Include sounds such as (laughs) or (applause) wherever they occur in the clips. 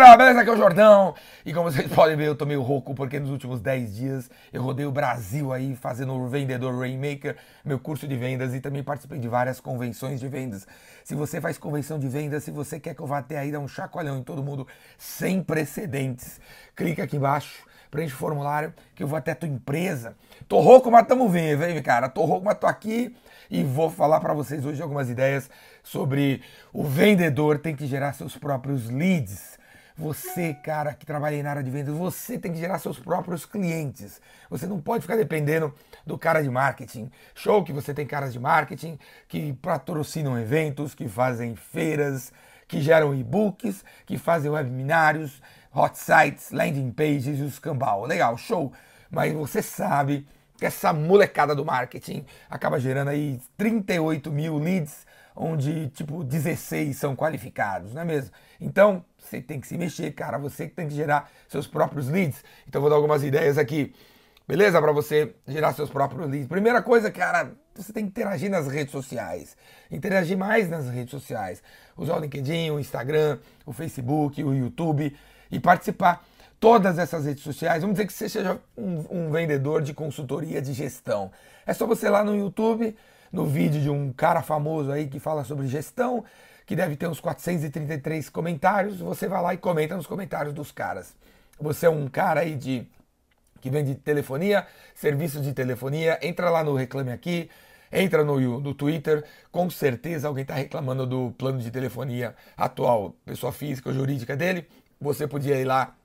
galera, beleza? Aqui é o Jordão. E como vocês (laughs) podem ver, eu tô meio rouco porque nos últimos 10 dias eu rodei o Brasil aí fazendo o Vendedor Rainmaker, meu curso de vendas e também participei de várias convenções de vendas. Se você faz convenção de vendas, se você quer que eu vá até aí dar um chacoalhão em todo mundo sem precedentes, clica aqui embaixo, preenche o formulário que eu vou até a tua empresa. Tô rouco, mas tamo vivo, hein, cara? Tô rouco, mas tô aqui e vou falar para vocês hoje algumas ideias sobre o vendedor tem que gerar seus próprios leads. Você, cara, que trabalha na área de vendas, você tem que gerar seus próprios clientes. Você não pode ficar dependendo do cara de marketing. Show que você tem caras de marketing que patrocinam eventos, que fazem feiras, que geram e-books, que fazem webinars, hot sites, landing pages e os cambal. Legal, show. Mas você sabe que essa molecada do marketing acaba gerando aí 38 mil leads, onde tipo 16 são qualificados, não é mesmo? Então, você tem que se mexer, cara. Você que tem que gerar seus próprios leads. Então, vou dar algumas ideias aqui, beleza? Para você gerar seus próprios leads. Primeira coisa, cara, você tem que interagir nas redes sociais. Interagir mais nas redes sociais. Usar o LinkedIn, o Instagram, o Facebook, o YouTube e participar. Todas essas redes sociais, vamos dizer que você seja um, um vendedor de consultoria de gestão. É só você ir lá no YouTube, no vídeo de um cara famoso aí que fala sobre gestão, que deve ter uns 433 comentários, você vai lá e comenta nos comentários dos caras. Você é um cara aí de que vende telefonia, serviços de telefonia, entra lá no Reclame Aqui, entra no, no Twitter, com certeza alguém está reclamando do plano de telefonia atual, pessoa física ou jurídica dele, você podia ir lá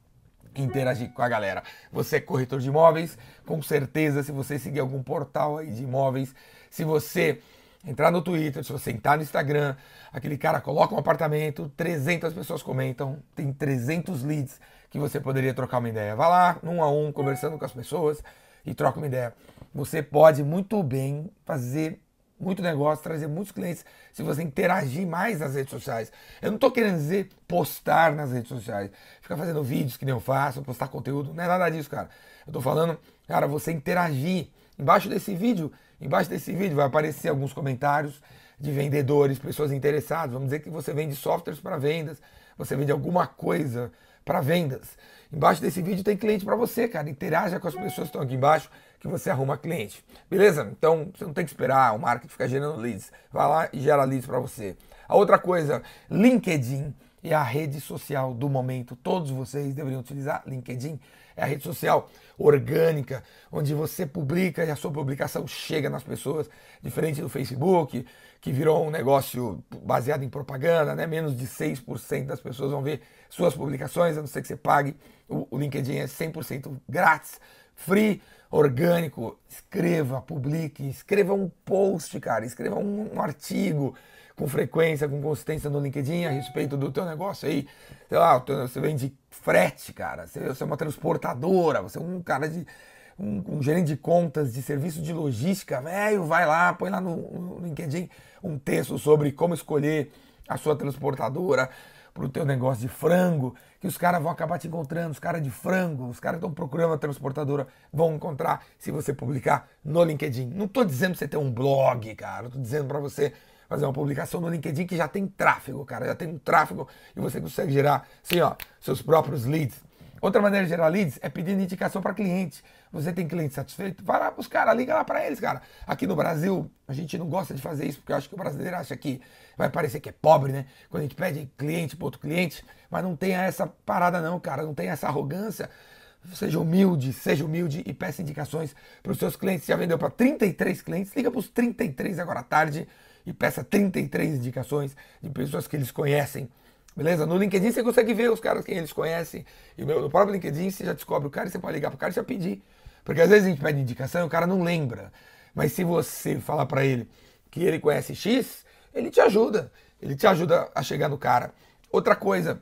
interagir com a galera. Você é corretor de imóveis, com certeza, se você seguir algum portal aí de imóveis, se você entrar no Twitter, se você entrar no Instagram, aquele cara coloca um apartamento, 300 pessoas comentam, tem 300 leads que você poderia trocar uma ideia. Vá lá, um a um, conversando com as pessoas e troca uma ideia. Você pode muito bem fazer muito negócio, trazer muitos clientes se você interagir mais nas redes sociais. Eu não estou querendo dizer postar nas redes sociais, ficar fazendo vídeos que nem eu faço, postar conteúdo, não é nada disso, cara. Eu estou falando, cara, você interagir. Embaixo desse vídeo, embaixo desse vídeo vai aparecer alguns comentários de vendedores, pessoas interessadas. Vamos dizer que você vende softwares para vendas, você vende alguma coisa para vendas. Embaixo desse vídeo tem cliente para você, cara. Interaja com as pessoas que estão aqui embaixo que você arruma cliente. Beleza? Então você não tem que esperar o marketing ficar gerando leads. Vai lá e gera leads para você. A outra coisa, LinkedIn é a rede social do momento. Todos vocês deveriam utilizar LinkedIn. É a rede social orgânica, onde você publica e a sua publicação chega nas pessoas, diferente do Facebook, que virou um negócio baseado em propaganda, né? Menos de 6% das pessoas vão ver suas publicações, a não ser que você pague. O, LinkedIn é 100% grátis, free orgânico, escreva, publique, escreva um post, cara, escreva um, um artigo com frequência, com consistência no LinkedIn a respeito do teu negócio aí. Sei lá, você vende frete, cara, você, é uma transportadora, você é um cara de. Um, um gerente de contas de serviço de logística, velho, vai lá, põe lá no, no LinkedIn um texto sobre como escolher a sua transportadora, para o teu negócio de frango, que os caras vão acabar te encontrando, os caras de frango, os caras estão procurando a transportadora, vão encontrar se você publicar no LinkedIn. Não estou dizendo para você ter um blog, cara, estou dizendo para você fazer uma publicação no LinkedIn que já tem tráfego, cara, já tem um tráfego e você consegue gerar, assim, ó, seus próprios leads. Outra maneira de gerar leads é pedindo indicação para cliente. Você tem cliente satisfeito? Vai lá os caras, liga lá para eles, cara. Aqui no Brasil, a gente não gosta de fazer isso, porque eu acho que o brasileiro acha que vai parecer que é pobre, né? Quando a gente pede cliente para outro cliente, mas não tem essa parada não, cara, não tem essa arrogância. Seja humilde, seja humilde e peça indicações para os seus clientes. Já vendeu para 33 clientes, liga para os 33 agora à tarde e peça 33 indicações de pessoas que eles conhecem Beleza? No LinkedIn você consegue ver os caras quem eles conhecem. E no próprio LinkedIn você já descobre o cara e você pode ligar pro cara e já pedir. Porque às vezes a gente pede indicação e o cara não lembra. Mas se você falar para ele que ele conhece X, ele te ajuda. Ele te ajuda a chegar no cara. Outra coisa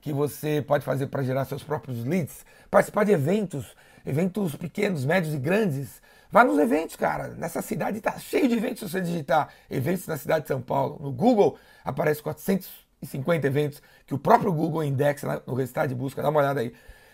que você pode fazer para gerar seus próprios leads, participar de eventos, eventos pequenos, médios e grandes. Vá nos eventos, cara. Nessa cidade tá cheio de eventos. Se você digitar eventos na cidade de São Paulo, no Google aparece 400 50 eventos que o próprio Google indexa no resultado de busca. Dá uma olhada aí.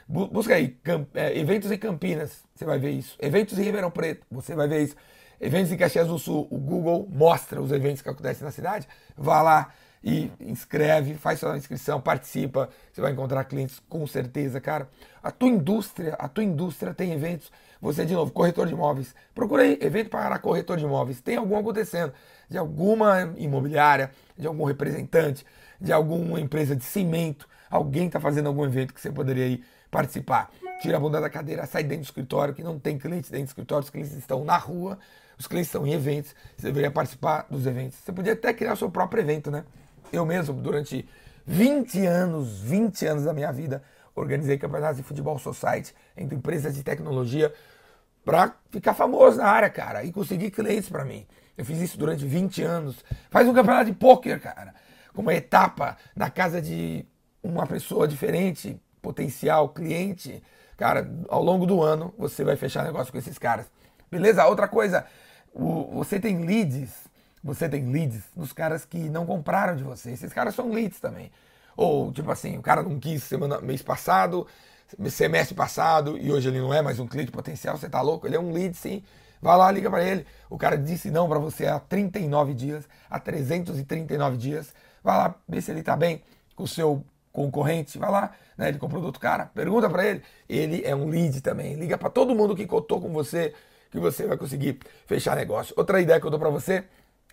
Busca aí, é, eventos em Campinas, você vai ver isso. Eventos em Ribeirão Preto, você vai ver isso. Eventos em Caxias do Sul, o Google mostra os eventos que acontecem na cidade. Vá lá e inscreve, faz sua inscrição, participa, você vai encontrar clientes com certeza, cara. A tua indústria, a tua indústria tem eventos, você de novo, corretor de imóveis, procura aí, evento para corretor de imóveis, tem algum acontecendo, de alguma imobiliária, de algum representante, de alguma empresa de cimento, alguém está fazendo algum evento que você poderia ir participar. Tira a bunda da cadeira, sai dentro do escritório, que não tem clientes dentro do escritório, os clientes estão na rua, os clientes estão em eventos, você deveria participar dos eventos. Você podia até criar o seu próprio evento, né? Eu mesmo, durante 20 anos, 20 anos da minha vida, organizei campeonatos de futebol society entre empresas de tecnologia para ficar famoso na área, cara, e conseguir clientes para mim. Eu fiz isso durante 20 anos. Faz um campeonato de pôquer, cara, com uma etapa na casa de uma pessoa diferente, potencial cliente. Cara, ao longo do ano você vai fechar negócio com esses caras. Beleza? Outra coisa, o, você tem leads, você tem leads dos caras que não compraram de você. Esses caras são leads também. Ou, tipo assim, o cara não quis semana, mês passado, semestre passado, e hoje ele não é mais um cliente potencial, você tá louco? Ele é um lead, sim. Vai lá, liga para ele. O cara disse não para você há 39 dias, há 339 dias. Vai lá, vê se ele tá bem com o seu concorrente, vai lá, né? Ele comprou do outro cara, pergunta para ele. Ele é um lead também. Liga para todo mundo que cotou com você, que você vai conseguir fechar negócio. Outra ideia que eu dou para você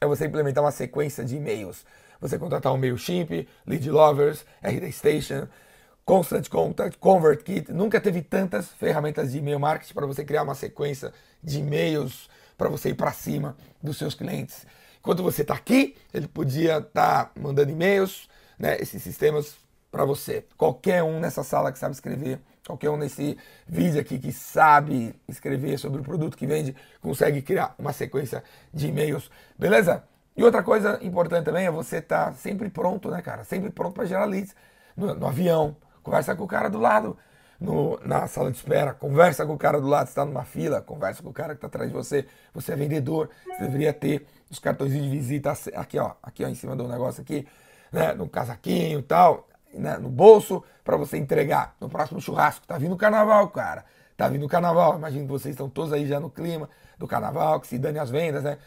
é você implementar uma sequência de e-mails. Você contratar um MailChimp, Lead Lovers, RD Station, Constant Contact, ConvertKit. Nunca teve tantas ferramentas de e-mail marketing para você criar uma sequência de e-mails para você ir para cima dos seus clientes. Enquanto você está aqui, ele podia estar tá mandando e-mails, né, esses sistemas para você. Qualquer um nessa sala que sabe escrever, qualquer um nesse vídeo aqui que sabe escrever sobre o produto que vende, consegue criar uma sequência de e-mails, beleza? E outra coisa importante também é você estar tá sempre pronto, né, cara? Sempre pronto para gerar leads. No, no, avião, conversa com o cara do lado, no, na sala de espera, conversa com o cara do lado, está numa fila, conversa com o cara que está atrás de você. Você é vendedor, você deveria ter os cartões de visita aqui, ó, aqui ó, em cima do negócio aqui, né, no casaquinho e tal né, no bolso para você entregar no próximo churrasco. Tá vindo o carnaval, cara. Tá vindo o carnaval. Imagino que vocês estão todos aí já no clima do carnaval, que se dane as vendas, né?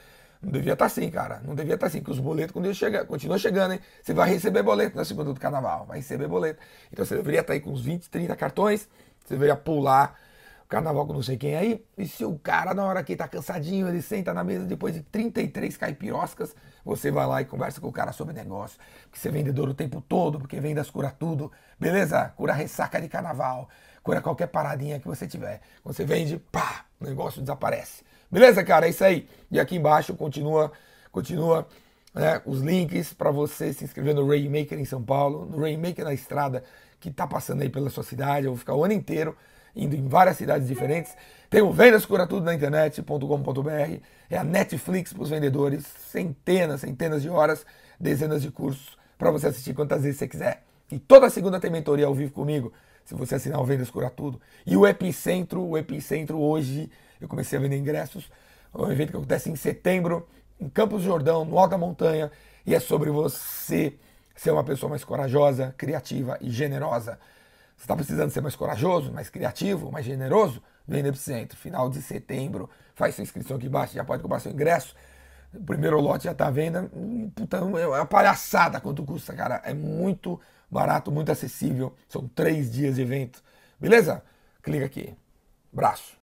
Não devia estar tá assim, cara. Não devia estar tá assim, que os boletos quando chega, continuam chegando, hein? Você vai receber boleto na segunda do carnaval, vai receber boleto. Então você deveria estar tá aí com uns 20, 30 cartões, você deveria pular carnaval com não sei quem aí. E se o cara, na hora que tá cansadinho, ele senta na mesa depois de 33 caipiroscas, você vai lá e conversa com o cara sobre negócio. Porque você é vendedor o tempo todo, porque vendas cura tudo. Beleza? Cura ressaca de carnaval, cura qualquer paradinha que você tiver. Quando você vende, pá, o negócio desaparece. Beleza, cara? É isso aí. E aqui embaixo continua, continua né, os links para você se inscrever no Rainmaker em São Paulo, no Rainmaker na estrada que tá passando aí pela sua cidade. Eu vou ficar o ano inteiro indo em várias cidades diferentes. Tem o Vendas Cura Tudo na internet.com.br. É a Netflix para os vendedores. Centenas, centenas de horas, dezenas de cursos para você assistir quantas vezes você quiser. E toda segunda tem mentoria ao vivo comigo, se você assinar o Vendas Cura Tudo. E o Epicentro, o Epicentro hoje, eu comecei a vender ingressos. É um evento que acontece em setembro, em Campos do Jordão, no Alta Montanha. E é sobre você ser uma pessoa mais corajosa, criativa e generosa. Você está precisando ser mais corajoso, mais criativo, mais generoso? Vem no Epicentro, final de setembro. Faz sua inscrição aqui embaixo, já pode comprar seu ingresso. O primeiro lote já está à venda. Puta, é uma palhaçada quanto custa, cara. É muito barato, muito acessível. São três dias de evento. Beleza? Clica aqui. Braço.